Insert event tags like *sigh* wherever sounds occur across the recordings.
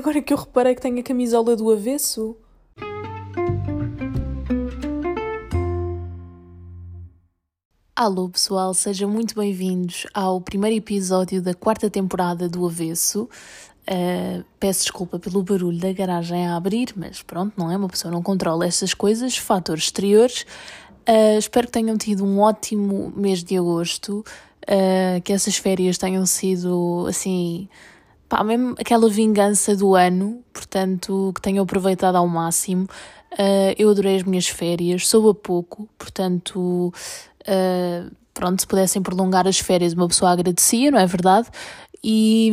Agora que eu reparei que tenho a camisola do avesso. Alô pessoal, sejam muito bem-vindos ao primeiro episódio da quarta temporada do Avesso. Uh, peço desculpa pelo barulho da garagem a abrir, mas pronto, não é? Uma pessoa não controla essas coisas, fatores exteriores. Uh, espero que tenham tido um ótimo mês de agosto, uh, que essas férias tenham sido assim pá, mesmo aquela vingança do ano, portanto, que tenho aproveitado ao máximo. Uh, eu adorei as minhas férias, sou a pouco, portanto, uh, pronto, se pudessem prolongar as férias, uma pessoa agradecia, não é verdade? E,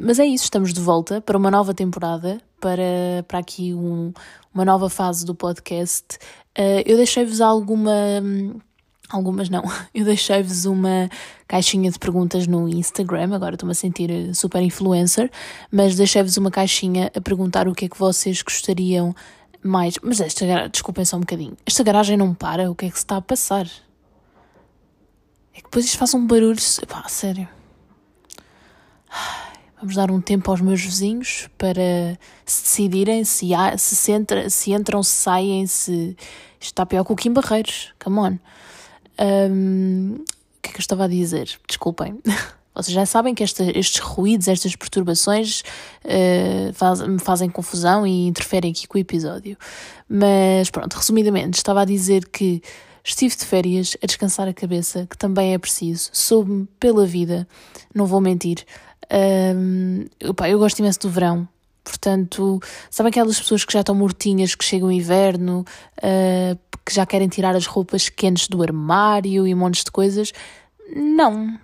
mas é isso, estamos de volta para uma nova temporada, para, para aqui um, uma nova fase do podcast. Uh, eu deixei-vos alguma Algumas não. *laughs* Eu deixei-vos uma caixinha de perguntas no Instagram, agora estou-me a sentir eh, super influencer, mas deixei-vos uma caixinha a perguntar o que é que vocês gostariam mais. Mas esta garagem, desculpem só um bocadinho, esta garagem não para, o que é que se está a passar? É que depois isto faz um barulho. Pá, sério. Vamos dar um tempo aos meus vizinhos para se decidirem se, há, se, entra, se entram, se saem, se. Isto está pior que o Kim Barreiros. Come on. Um, o que é que eu estava a dizer? Desculpem. *laughs* Vocês já sabem que estes ruídos, estas perturbações uh, faz, me fazem confusão e interferem aqui com o episódio. Mas pronto, resumidamente, estava a dizer que estive de férias a descansar a cabeça, que também é preciso. Soube-me pela vida, não vou mentir. Um, opa, eu gosto imenso do verão, Portanto, sabem aquelas pessoas que já estão mortinhas, que chegam o inverno, uh, que já querem tirar as roupas quentes do armário e montes de coisas? Não.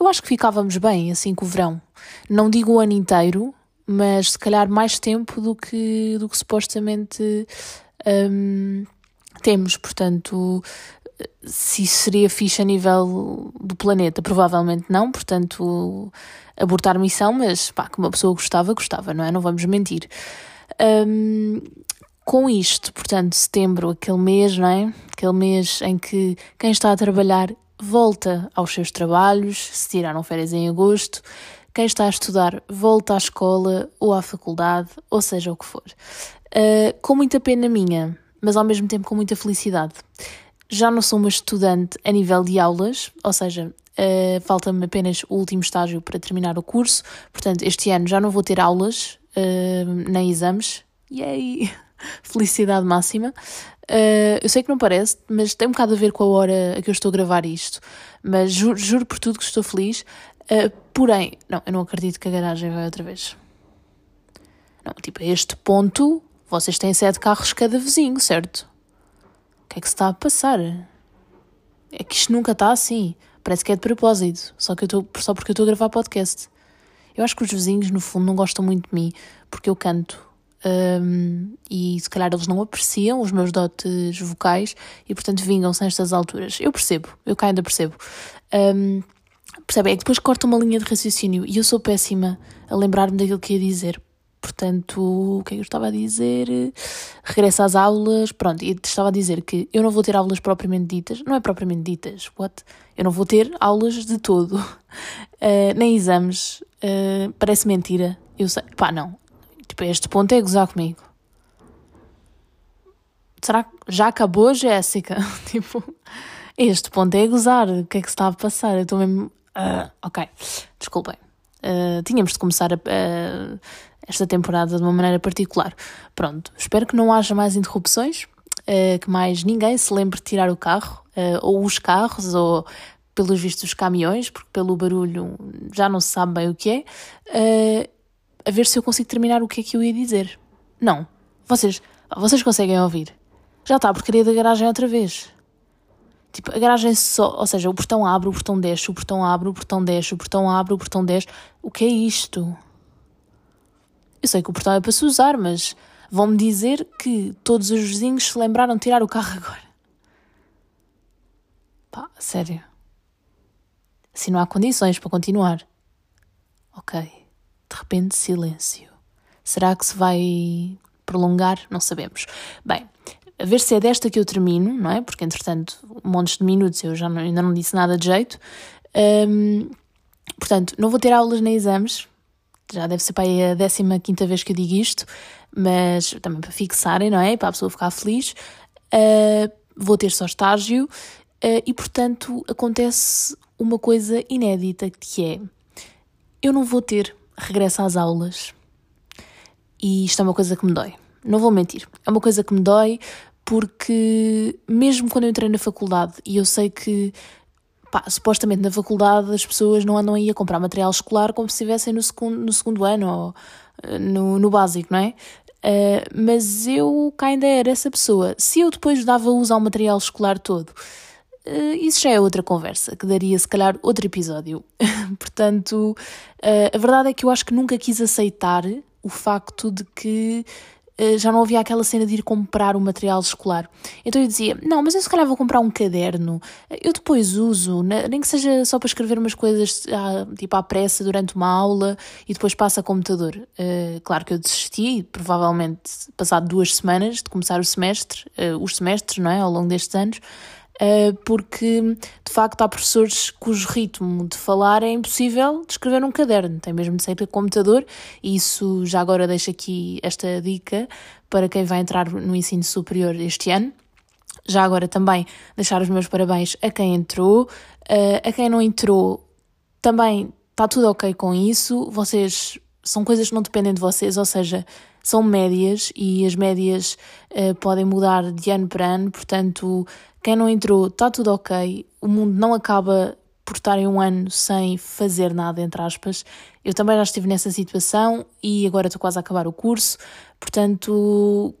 Eu acho que ficávamos bem assim com o verão. Não digo o ano inteiro, mas se calhar mais tempo do que, do que supostamente um, temos. Portanto, se isso seria fixe a nível do planeta, provavelmente não. Portanto abortar missão, mas pá, que uma pessoa gostava, gostava, não é? Não vamos mentir. Um, com isto, portanto, setembro, aquele mês, não é? Aquele mês em que quem está a trabalhar volta aos seus trabalhos, se tiraram férias em agosto, quem está a estudar volta à escola ou à faculdade, ou seja o que for. Uh, com muita pena minha, mas ao mesmo tempo com muita felicidade. Já não sou uma estudante a nível de aulas, ou seja, Uh, Falta-me apenas o último estágio para terminar o curso, portanto, este ano já não vou ter aulas, uh, nem exames. Yay! *laughs* Felicidade máxima. Uh, eu sei que não parece, mas tem um bocado a ver com a hora a que eu estou a gravar isto. Mas juro, juro por tudo que estou feliz. Porém, não, eu não acredito que a garagem vai outra vez. Não, tipo, a este ponto, vocês têm sete carros cada vizinho, certo? O que é que se está a passar? É que isto nunca está assim. Parece que é de propósito, só, que eu tô, só porque eu estou a gravar podcast. Eu acho que os vizinhos, no fundo, não gostam muito de mim, porque eu canto. Um, e se calhar eles não apreciam os meus dotes vocais e, portanto, vingam-se nestas alturas. Eu percebo, eu cá ainda percebo. Um, percebe? É que depois corta uma linha de raciocínio e eu sou péssima a lembrar-me daquilo que ia dizer. Portanto, o que é que eu estava a dizer? Regresso às aulas, pronto, e estava a dizer que eu não vou ter aulas propriamente ditas, não é propriamente ditas, what? Eu não vou ter aulas de todo, uh, *laughs* nem exames, uh, parece mentira, eu sei, pá, não, tipo, este ponto é gozar comigo. Será que já acabou, Jéssica? *laughs* tipo, este ponto é gozar, o que é que se está a passar? Eu estou mesmo. Uh, ok, desculpem. Tínhamos de começar a, esta temporada de uma maneira particular. Pronto, espero que não haja mais interrupções, uh, que mais ninguém se lembre de tirar o carro, ou os carros, ou pelos vistos os caminhões, porque pelo barulho já não se sabe bem o que é, a ver se eu consigo terminar o que é que eu ia dizer. Não, vocês, vocês conseguem ouvir. Já está a porcaria da garagem outra vez. Tipo, a garagem só, ou seja, o portão abre, o portão desce, o portão abre, o portão desce, o portão abre, o portão desce. O que é isto? Eu sei que o portão é para se usar, mas vão-me dizer que todos os vizinhos se lembraram de tirar o carro agora. Pá, sério. Assim não há condições para continuar. Ok. De repente, silêncio. Será que se vai prolongar? Não sabemos. Bem, a ver se é desta que eu termino, não é? Porque entretanto, montes de minutos eu já não, ainda não disse nada de jeito. Um, portanto, não vou ter aulas nem exames. Já deve ser para aí a 15 vez que eu digo isto, mas também para fixarem, não é? Para a pessoa ficar feliz. Uh, vou ter só estágio uh, e, portanto, acontece uma coisa inédita que é eu não vou ter regresso às aulas. E isto é uma coisa que me dói. Não vou mentir. É uma coisa que me dói porque, mesmo quando eu entrei na faculdade, e eu sei que pá, supostamente na faculdade as pessoas não andam aí a comprar material escolar como se estivessem no segundo, no segundo ano ou eh, no, no básico, não é? Uh, mas eu ainda era essa pessoa. Se eu depois dava uso ao material escolar todo, uh, isso já é outra conversa, que daria se calhar outro episódio. *laughs* Portanto, uh, a verdade é que eu acho que nunca quis aceitar o facto de que já não havia aquela cena de ir comprar o material escolar. Então eu dizia: Não, mas eu se calhar vou comprar um caderno, eu depois uso, nem que seja só para escrever umas coisas ah, tipo à pressa durante uma aula e depois passa a computador. Uh, claro que eu desisti, provavelmente passado duas semanas de começar o semestre, uh, os semestres, não é? Ao longo destes anos. Uh, porque de facto há professores cujo ritmo de falar é impossível de escrever num caderno, tem mesmo de ser pelo computador, e isso já agora deixo aqui esta dica para quem vai entrar no ensino superior este ano. Já agora também deixar os meus parabéns a quem entrou, uh, a quem não entrou também está tudo ok com isso, vocês são coisas que não dependem de vocês, ou seja, são médias e as médias uh, podem mudar de ano para ano, portanto quem não entrou, está tudo ok. O mundo não acaba por estar em um ano sem fazer nada, entre aspas. Eu também já estive nessa situação e agora estou quase a acabar o curso. Portanto,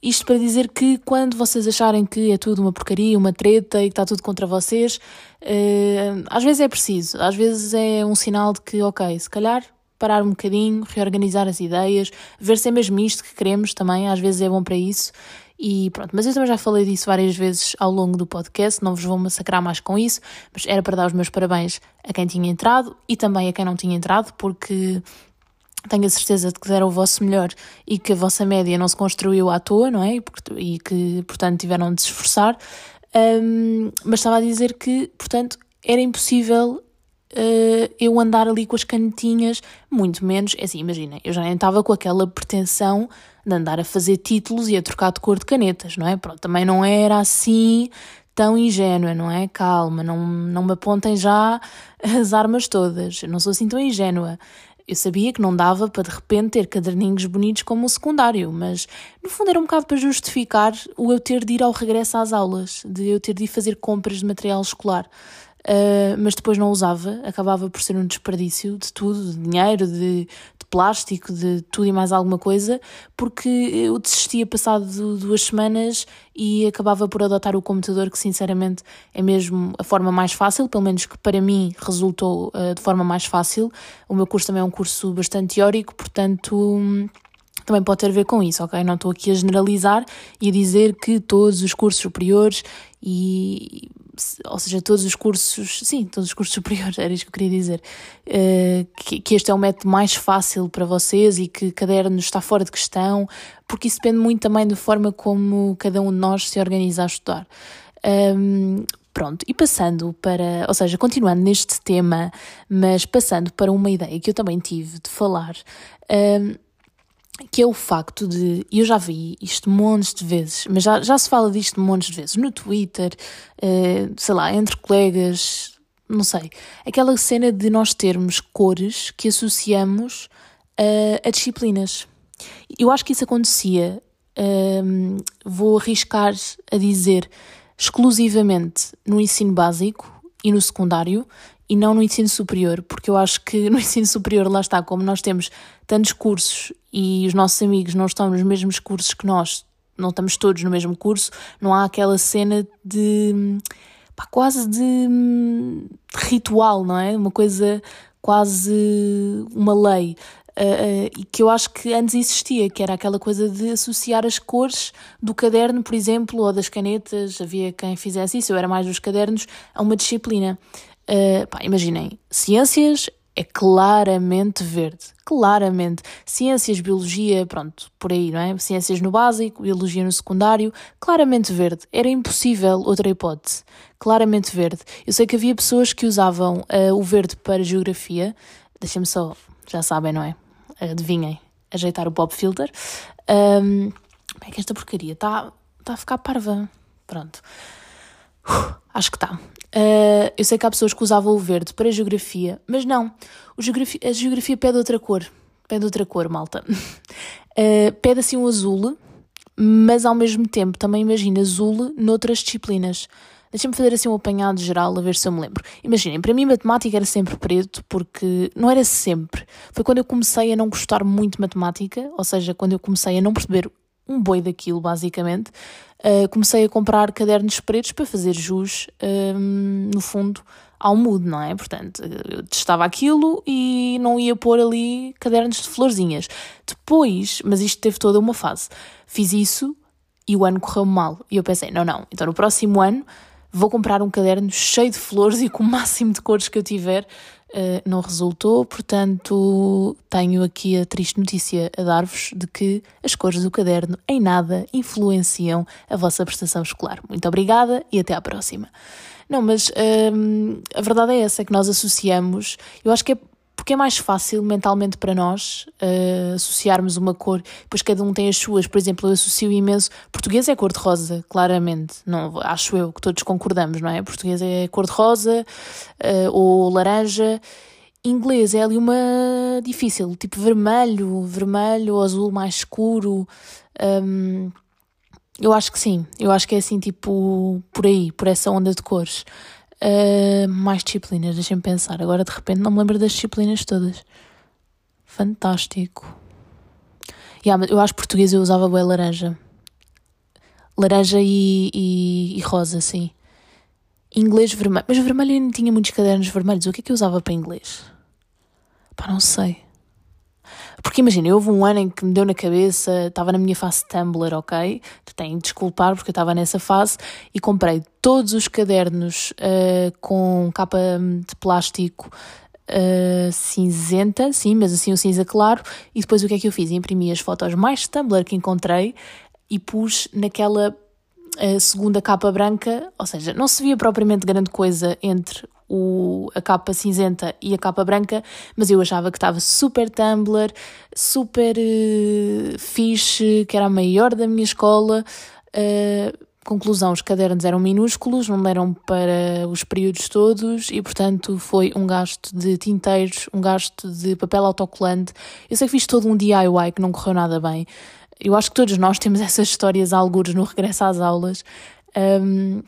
isto para dizer que quando vocês acharem que é tudo uma porcaria, uma treta e que está tudo contra vocês, uh, às vezes é preciso, às vezes é um sinal de que, ok, se calhar parar um bocadinho, reorganizar as ideias, ver se é mesmo isto que queremos também, às vezes é bom para isso. E pronto, mas eu também já falei disso várias vezes ao longo do podcast, não vos vou massacrar mais com isso, mas era para dar os meus parabéns a quem tinha entrado e também a quem não tinha entrado, porque tenho a certeza de que deram o vosso melhor e que a vossa média não se construiu à toa, não é? E que, portanto, tiveram de se esforçar. Um, mas estava a dizer que, portanto, era impossível uh, eu andar ali com as canetinhas, muito menos, é assim, imagina, eu já nem estava com aquela pretensão de andar a fazer títulos e a trocar de cor de canetas, não é? Pronto, também não era assim tão ingênua, não é? Calma, não, não me apontem já *laughs* as armas todas, eu não sou assim tão ingênua. Eu sabia que não dava para de repente ter caderninhos bonitos como o secundário, mas no fundo era um bocado para justificar o eu ter de ir ao regresso às aulas, de eu ter de ir fazer compras de material escolar uh, mas depois não usava, acabava por ser um desperdício de tudo, de dinheiro, de, de plástico, de tudo e mais alguma coisa, porque eu desistia passado duas semanas e acabava por adotar o computador, que sinceramente é mesmo a forma mais fácil, pelo menos que para mim resultou uh, de forma mais fácil. O meu curso também é um curso bastante teórico, portanto também pode ter a ver com isso, ok? Não estou aqui a generalizar e a dizer que todos os cursos superiores e ou seja, todos os cursos, sim, todos os cursos superiores, *laughs* era isso que eu queria dizer, uh, que, este é o método mais fácil para vocês e que caderno está fora de questão, porque isso depende muito também da forma como cada um de nós se organiza a estudar. Pronto, e passando para, ou seja, continuando neste tema, mas passando para uma ideia que eu também tive de falar. Que é o facto de, eu já vi isto montes de vezes, mas já, já se fala disto montes de vezes, no Twitter, uh, sei lá, entre colegas, não sei, aquela cena de nós termos cores que associamos uh, a disciplinas. Eu acho que isso acontecia, uh, vou arriscar a dizer, exclusivamente no ensino básico e no secundário, e não no ensino superior, porque eu acho que no *laughs* ensino superior, lá está, como nós temos tantos cursos e os nossos amigos não estão nos mesmos cursos que nós, não estamos todos no mesmo curso, não há aquela cena de. Pá, quase de, de ritual, não é? Uma coisa quase uma lei. Uh, uh, que eu acho que antes existia, que era aquela coisa de associar as cores do caderno, por exemplo, ou das canetas, havia quem fizesse isso, eu era mais dos cadernos, a uma disciplina. Uh, pá, imaginem, ciências é claramente verde. Claramente. Ciências, biologia, pronto, por aí, não é? Ciências no básico, biologia no secundário, claramente verde. Era impossível outra hipótese. Claramente verde. Eu sei que havia pessoas que usavam uh, o verde para geografia. Deixem-me só já sabem, não é? Adivinhem, ajeitar o pop filter. Um, é que esta porcaria está tá a ficar parva. Pronto. Uh, acho que está. Uh, eu sei que há pessoas que usavam o verde para a geografia, mas não. Geografia, a geografia pede outra cor. Pede outra cor, malta. Uh, *laughs* pede assim um azul, mas ao mesmo tempo também imagina azul noutras disciplinas. Deixa-me fazer assim um apanhado geral a ver se eu me lembro. Imaginem, para mim matemática era sempre preto, porque não era sempre. Foi quando eu comecei a não gostar muito de matemática, ou seja, quando eu comecei a não perceber um boi daquilo, basicamente. Uh, comecei a comprar cadernos pretos para fazer jus, um, no fundo, ao mudo, não é? Portanto, eu testava aquilo e não ia pôr ali cadernos de florzinhas. Depois, mas isto teve toda uma fase, fiz isso e o ano correu mal. E eu pensei, não, não, então no próximo ano vou comprar um caderno cheio de flores e com o máximo de cores que eu tiver. Uh, não resultou, portanto, tenho aqui a triste notícia a dar-vos de que as cores do caderno em nada influenciam a vossa prestação escolar. Muito obrigada e até à próxima. Não, mas um, a verdade é essa, é que nós associamos, eu acho que é porque é mais fácil mentalmente para nós uh, associarmos uma cor, depois cada um tem as suas, por exemplo, eu associo imenso, português é cor de rosa, claramente, não, acho eu que todos concordamos, não é? Português é cor de rosa uh, ou laranja, inglês é ali uma difícil, tipo vermelho, vermelho ou azul mais escuro, um, eu acho que sim, eu acho que é assim, tipo, por aí, por essa onda de cores. Uh, mais disciplinas, deixem-me pensar. Agora de repente não me lembro das disciplinas todas. Fantástico. Yeah, eu acho português eu usava bem laranja. Laranja e, e, e, rosa, sim. Inglês vermelho. Mas vermelho eu não tinha muitos cadernos vermelhos. O que é que eu usava para inglês? Pá, não sei. Porque imagina, houve um ano em que me deu na cabeça, estava na minha fase Tumblr, ok? Tenho de desculpar porque eu estava nessa fase e comprei todos os cadernos uh, com capa de plástico uh, cinzenta, sim, mas assim o cinza claro. E depois o que é que eu fiz? Imprimi as fotos mais Tumblr que encontrei e pus naquela uh, segunda capa branca, ou seja, não se via propriamente grande coisa entre o, a capa cinzenta e a capa branca, mas eu achava que estava super Tumblr, super uh, fixe, que era a maior da minha escola. Uh, conclusão, os cadernos eram minúsculos, não deram para os períodos todos e, portanto, foi um gasto de tinteiros, um gasto de papel autocolante. Eu sei que fiz todo um DIY que não correu nada bem. Eu acho que todos nós temos essas histórias algures no regresso às aulas. Um,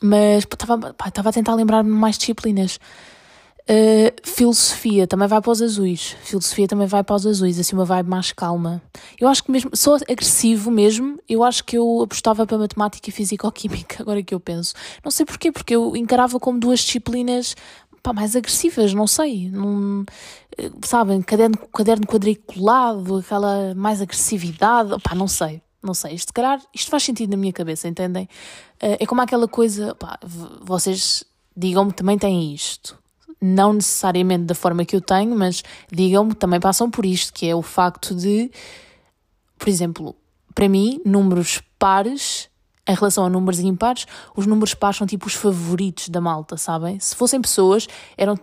mas estava a tentar lembrar-me mais disciplinas. Uh, filosofia também vai para os azuis. Filosofia também vai para os azuis, assim uma vibe mais calma. Eu acho que mesmo, sou agressivo mesmo, eu acho que eu apostava para matemática e físico-química, *laughs* agora que eu penso. Não sei porquê, porque eu encarava como duas disciplinas pá, mais agressivas, não sei. Não, eh, sabem, caderno, caderno quadriculado, aquela mais agressividade, pá, não sei não sei, isto, calhar, isto faz sentido na minha cabeça, entendem? Uh, é como aquela coisa, pá, vocês digam-me também têm isto. Não necessariamente da forma que eu tenho, mas digam-me também passam por isto, que é o facto de, por exemplo, para mim, números pares em relação a números impares, os números pares são tipo os favoritos da malta, sabem? Se fossem pessoas, eram.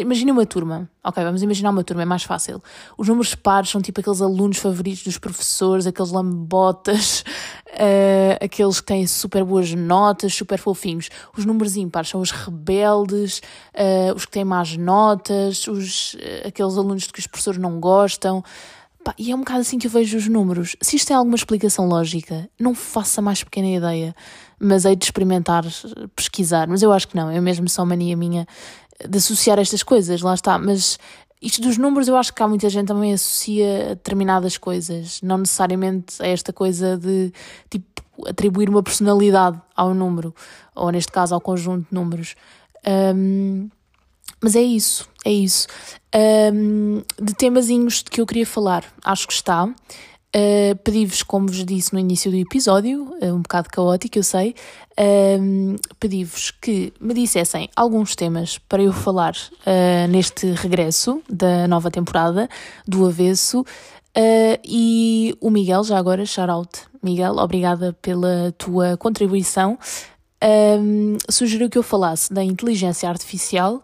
Imaginem uma turma. Ok, vamos imaginar uma turma, é mais fácil. Os números pares são tipo aqueles alunos favoritos dos professores, aqueles lambotas, uh, *laughs* aqueles que têm super boas notas, super fofinhos. Os números ímpares são os rebeldes, uh, os que têm más notas, os, uh, aqueles alunos de que os professores não gostam. Pá, e é um bocado assim que eu vejo os números. Se isto tem alguma explicação lógica, não faça mais pequena ideia, mas hei de experimentar, pesquisar. Mas eu acho que não, é mesmo só mania minha de associar estas coisas, lá está. Mas isto dos números, eu acho que há muita gente também associa a determinadas coisas, não necessariamente a esta coisa de tipo atribuir uma personalidade ao número, ou neste caso ao conjunto de números. Um, mas é isso, é isso. Um, de temazinhos que eu queria falar, acho que está. Uh, Pedi-vos, como vos disse no início do episódio, uh, um bocado caótico, eu sei, uh, pedi-vos que me dissessem alguns temas para eu falar uh, neste regresso da nova temporada do Avesso. e o Miguel, já agora, shout out. Miguel, obrigada pela tua contribuição. sugeriu que eu falasse da inteligência artificial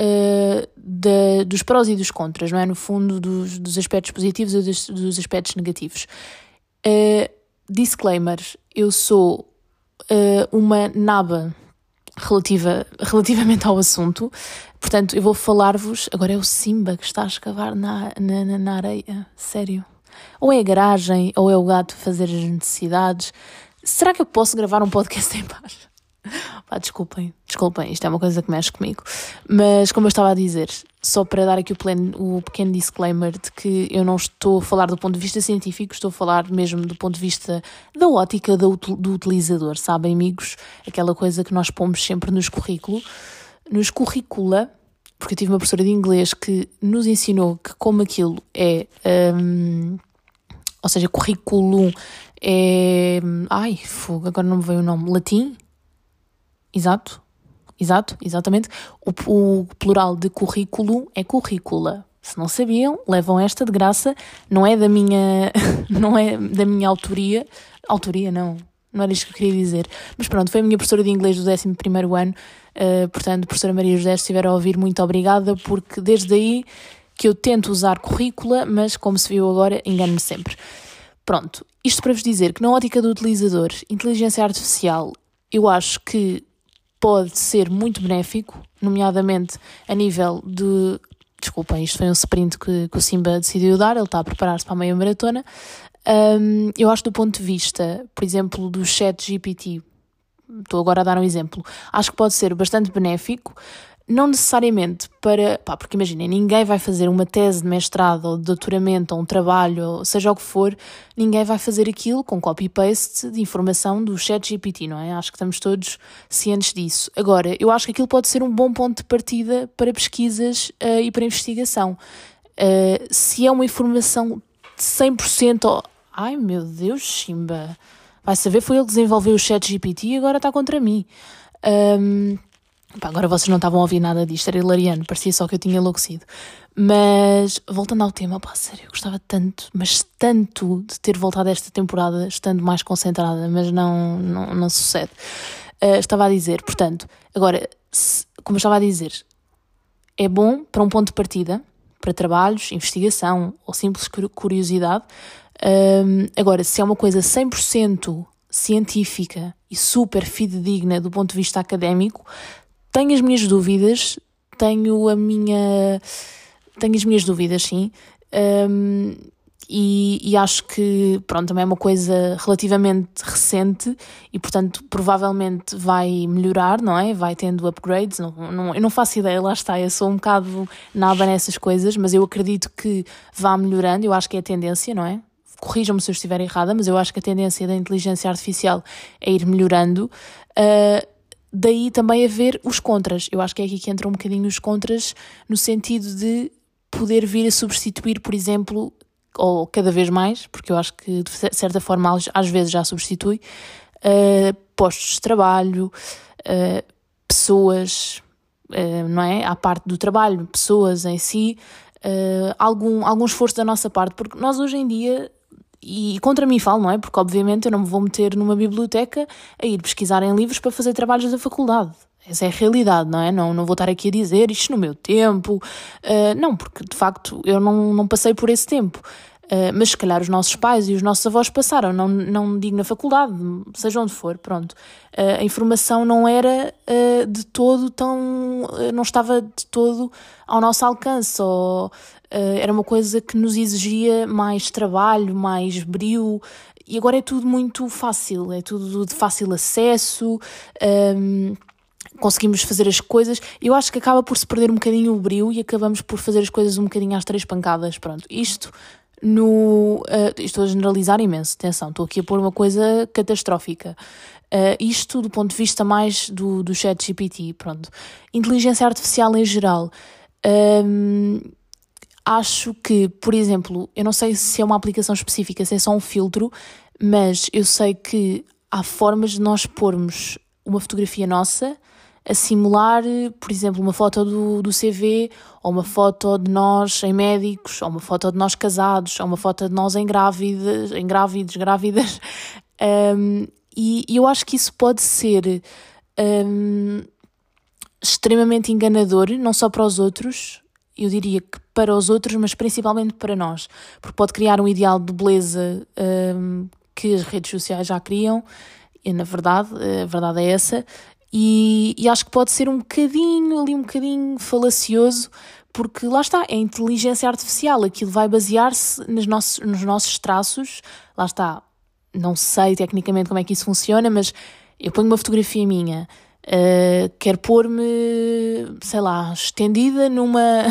uh, dos prós e dos contras, não é? No fundo, dos, dos aspectos positivos e dos, dos aspectos negativos. Uh, disclaimer: eu sou uh, uma naba relativa, relativamente ao assunto, portanto, eu vou falar-vos. Agora é o Simba que está a escavar na, na, na areia, sério. Ou é a garagem, ou é o gato fazer as necessidades. Será que eu posso gravar um podcast *laughs* em paz? Pá, desculpem, desculpem, isto é uma coisa que mexe comigo. Mas, como eu estava a dizer, só para dar aqui o, pleno, o pequeno disclaimer de que eu não estou a falar do ponto de vista científico, estou a falar mesmo do ponto de vista da ótica do, do utilizador, sabem, amigos? Aquela coisa que nós pomos sempre nos currículo, nos curricula, porque eu tive uma professora de inglês que nos ensinou que, como aquilo é. Um, ou seja, currículo é. Ai, fogo, agora não me veio o nome. Latim? Exato, exato, exatamente. O, o plural de currículo é currícula. Se não sabiam, levam esta de graça. Não é da minha, *laughs* não é da minha autoria. Autoria, não. Não era isto que eu queria dizer. Mas pronto, foi a minha professora de inglês do 11 ano. Uh, portanto, professora Maria José, se estiver a ouvir, muito obrigada, porque desde aí que eu tento usar currícula, mas como se viu agora, engano-me sempre. Pronto, isto para vos dizer que na ótica do utilizador, inteligência artificial, eu acho que pode ser muito benéfico, nomeadamente a nível de. Desculpem, isto foi um sprint que, que o Simba decidiu dar, ele está a preparar-se para a meia maratona. Um, eu acho do ponto de vista, por exemplo, do chat GPT, estou agora a dar um exemplo, acho que pode ser bastante benéfico, não necessariamente para. Pá, porque imaginem, ninguém vai fazer uma tese de mestrado ou de doutoramento ou um trabalho, ou seja o que for, ninguém vai fazer aquilo com copy-paste de informação do chat GPT, não é? Acho que estamos todos cientes disso. Agora, eu acho que aquilo pode ser um bom ponto de partida para pesquisas uh, e para investigação. Uh, se é uma informação de 100%. Ai meu Deus, Chimba! Vai saber, foi ele que desenvolveu o chat GPT e agora está contra mim. Um, Pá, agora vocês não estavam a ouvir nada disto, era hilariano, parecia só que eu tinha enlouquecido. Mas, voltando ao tema, pá, sério, eu gostava tanto, mas tanto de ter voltado esta temporada estando mais concentrada, mas não, não, não sucede. Uh, estava a dizer, portanto, agora, se, como estava a dizer, é bom para um ponto de partida, para trabalhos, investigação ou simples curiosidade. Uh, agora, se é uma coisa 100% científica e super fidedigna do ponto de vista académico, tenho as minhas dúvidas, tenho a minha. Tenho as minhas dúvidas, sim. Um, e, e, acho que, pronto, também é uma coisa relativamente recente e, portanto, provavelmente vai melhorar, não é? Vai tendo upgrades. Não, não, eu não faço ideia, lá está. Eu sou um bocado nada nessas coisas, mas eu acredito que vá melhorando. Eu acho que é a tendência, não é? Corrijam-me se eu estiver errada, mas eu acho que a tendência da inteligência artificial é ir melhorando. Uh, daí também haver os contras. Eu acho que é aqui que entram um bocadinho os contras, no sentido de poder vir a substituir, por exemplo, ou cada vez mais, porque eu acho que de certa forma às vezes já substitui, uh, postos de trabalho, uh, pessoas, uh, não é? À parte do trabalho, pessoas em si, algum, algum esforço da nossa parte, porque nós hoje em dia e contra mim falo, não é? Porque obviamente eu não me vou meter numa biblioteca a ir pesquisar em livros para fazer trabalhos da faculdade. Essa é a realidade, não é? Não, não vou estar aqui a dizer isto no meu tempo. Uh, não, porque de facto eu não, não passei por esse tempo. Uh, mas se calhar os nossos pais e os nossos avós passaram, não, não digo na faculdade, seja onde for, pronto. Uh, a informação não era uh, de todo tão. não estava de todo ao nosso alcance, ou era uma coisa que nos exigia mais trabalho, mais brio, e agora é tudo muito fácil, é tudo de fácil acesso. Um, conseguimos fazer as coisas, eu acho que acaba por se perder um bocadinho o brilho e acabamos por fazer as coisas um bocadinho às três pancadas. Pronto, isto no. Uh, estou a generalizar imenso, atenção, estou aqui a pôr uma coisa catastrófica. Uh, isto do ponto de vista mais do, do chat GPT, pronto. Inteligência artificial em geral. Um, acho que, por exemplo, eu não sei se é uma aplicação específica, se é só um filtro, mas eu sei que há formas de nós pormos uma fotografia nossa a simular, por exemplo, uma foto do, do CV, ou uma foto de nós em médicos, ou uma foto de nós casados, ou uma foto de nós em grávidas, em grávidos, grávidas. *laughs* Um, e, e, eu acho que isso pode ser um, extremamente enganador, não só para os outros, eu diria que para os outros, mas principalmente para nós, porque pode criar um ideal de beleza um, que as redes sociais já criam, e na verdade, a verdade é essa, e, e, acho que pode ser um bocadinho, ali um bocadinho falacioso, porque lá está, é inteligência artificial, aquilo vai basear-se nos nossos, nos nossos traços, lá está, não sei tecnicamente como é que isso funciona, mas eu ponho uma fotografia minha, uh, quero pôr-me, sei lá, estendida numa,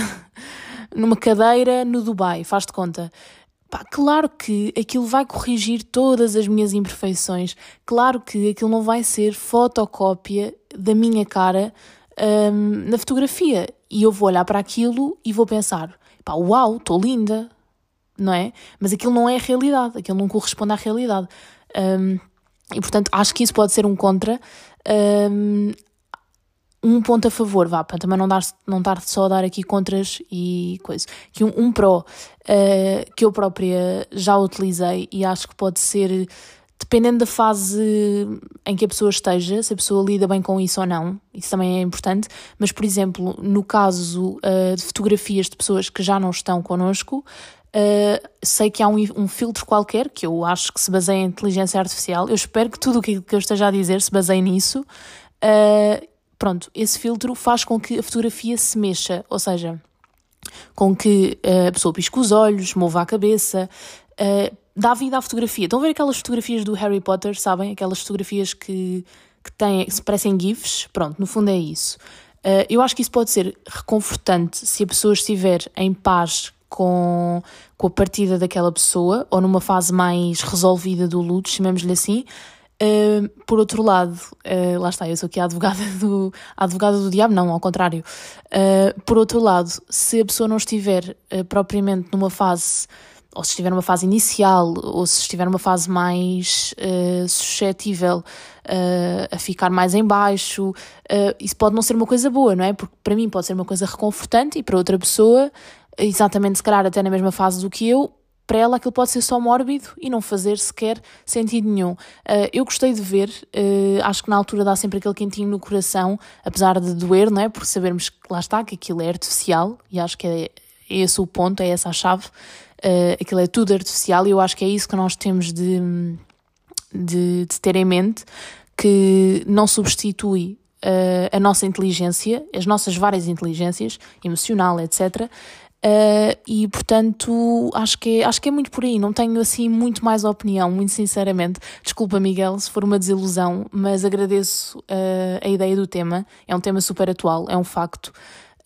*laughs* numa cadeira no Dubai, faz de conta. Pá, claro que aquilo vai corrigir todas as minhas imperfeições, claro que aquilo não vai ser fotocópia da minha cara um, na fotografia. E eu vou olhar para aquilo e vou pensar: pá, uau, estou linda, não é? Mas aquilo não é a realidade, aquilo não corresponde à realidade. Um, e portanto, acho que isso pode ser um contra. Um, um ponto a favor, vá, para também não dar, não dar só a dar aqui contras e coisas. Que um, um pró uh, que eu própria já utilizei e acho que pode ser, dependendo da fase em que a pessoa esteja, se a pessoa lida bem com isso ou não, isso também é importante, mas por exemplo, no caso uh, de fotografias de pessoas que já não estão connosco, Uh, sei que há um, um, filtro qualquer que eu acho que se baseia em inteligência artificial. Eu espero que tudo o que, que eu esteja a dizer se baseie nisso. Uh, pronto, esse filtro faz com que a fotografia se mexa, ou seja, com que uh, a pessoa pisque os olhos, mova a cabeça, dá vida à fotografia. Estão a ver aquelas fotografias do Harry Potter, sabem? Aquelas fotografias que, que, têm, que se parecem GIFs? Pronto, no fundo é isso. eu acho que isso pode ser reconfortante se a pessoa estiver em paz com, com a partida daquela pessoa, ou numa fase mais resolvida do luto, chamemos-lhe assim. Uh, por outro lado, uh, lá está, eu sou aqui a advogada do, a advogada do diabo, não, ao contrário. Uh, por outro lado, se a pessoa não estiver propriamente numa fase, ou se estiver numa fase inicial, ou se estiver numa fase mais suscetível a ficar mais em baixo, isso pode não ser uma coisa boa, não é? Porque para mim pode ser uma coisa reconfortante e para outra pessoa exatamente, se calhar, até na mesma fase do que eu, para ela aquilo pode ser só mórbido e não fazer sequer sentido nenhum. Uh, eu gostei de ver, uh, acho que na altura dá sempre aquele quentinho no coração, apesar de doer, não é? Porque sabermos que lá está, que aquilo é artificial e acho que é esse o ponto, é essa a chave. Uh, aquilo é tudo artificial e eu acho que é isso que nós temos de, de, de ter em mente, que não substitui a nossa inteligência, as nossas várias inteligências, emocional, etc., Uh, e portanto acho que, é, acho que é muito por aí, não tenho assim muito mais opinião, muito sinceramente. Desculpa, Miguel, se for uma desilusão, mas agradeço uh, a ideia do tema. É um tema super atual, é um facto.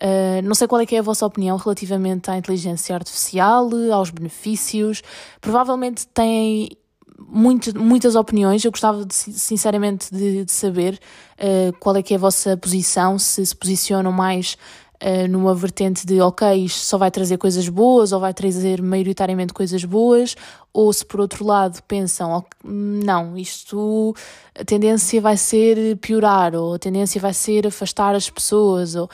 Uh, não sei qual é que é a vossa opinião relativamente à inteligência artificial, aos benefícios. Provavelmente têm muito, muitas opiniões. Eu gostava de, sinceramente de, de saber qual é que é a vossa posição, se se posicionam mais uh, numa vertente de ok, isto só vai trazer coisas boas ou vai trazer maioritariamente coisas boas, ou se por outro lado pensam okay, não, isto a tendência vai ser piorar, ou a tendência vai ser afastar as pessoas, ou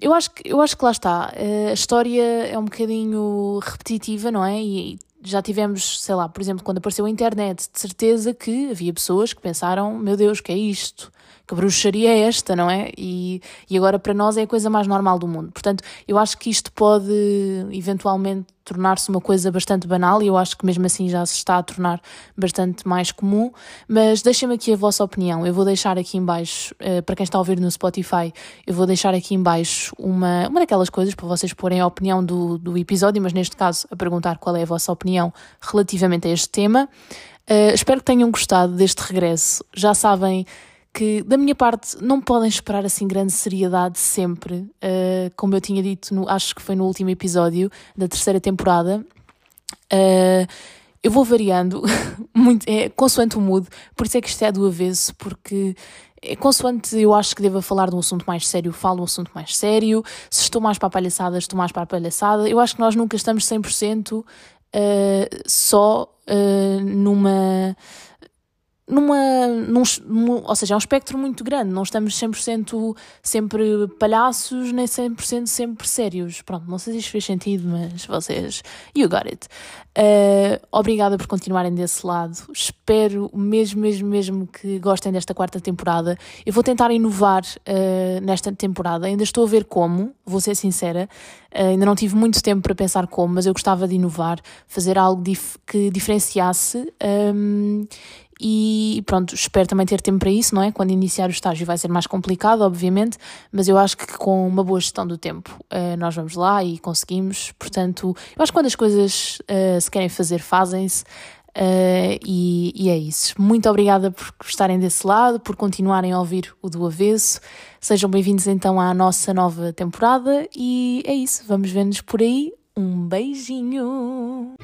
eu acho que, eu acho que lá está. Eh, a história é um bocadinho repetitiva, não é? E já tivemos, sei lá, por exemplo, quando apareceu a internet, de certeza que havia pessoas que pensaram: meu Deus, que é isto? Que bruxaria é esta, não é? E, e agora para nós é a coisa mais normal do mundo. Portanto, eu acho que isto pode eventualmente tornar-se uma coisa bastante banal e eu acho que mesmo assim já se está a tornar bastante mais comum. Mas deixem-me aqui a vossa opinião. Eu vou deixar aqui em baixo, uh, para quem está a ouvir no Spotify, eu vou deixar aqui em baixo uma, uma daquelas coisas para vocês porem a opinião do, do episódio, mas neste caso a perguntar qual é a vossa opinião relativamente a este tema. Uh, espero que tenham gostado deste regresso. Já sabem que da minha parte não podem esperar assim grande seriedade sempre, uh, como eu tinha dito, no, acho que foi no último episódio da terceira temporada. Uh, eu vou variando, *laughs* muito, é, consoante o mood, por isso é que isto é do avesso, porque é, consoante eu acho que devo falar de um assunto mais sério, falo de um assunto mais sério. Se estou mais para a palhaçada, estou mais para a palhaçada. Eu acho que nós nunca estamos 100% uh, só uh, numa numa, num, num, ou seja, é um espectro muito grande, não estamos 100% sempre palhaços, nem 100% sempre sérios. Pronto, não sei se isto fez sentido, mas vocês, you got it. Uh, obrigada por continuarem desse lado. Espero mesmo, mesmo, mesmo que gostem desta quarta temporada. Eu vou tentar inovar uh, nesta temporada, ainda estou a ver como, vou ser sincera. Uh, ainda não tive muito tempo para pensar como, mas eu gostava de inovar, fazer algo dif que diferenciasse. Um, e pronto, espero também ter tempo para isso, não é? Quando iniciar o estágio vai ser mais complicado, obviamente, mas eu acho que com uma boa gestão do tempo uh, nós vamos lá e conseguimos. Portanto, eu acho que quando as coisas uh, se querem fazer, fazem-se. Uh, e, e, é isso. Muito obrigada por estarem desse lado, por continuarem a ouvir o do avesso. Sejam bem-vindos então à nossa nova temporada e é isso. Vamos ver-nos por aí. Um beijinho!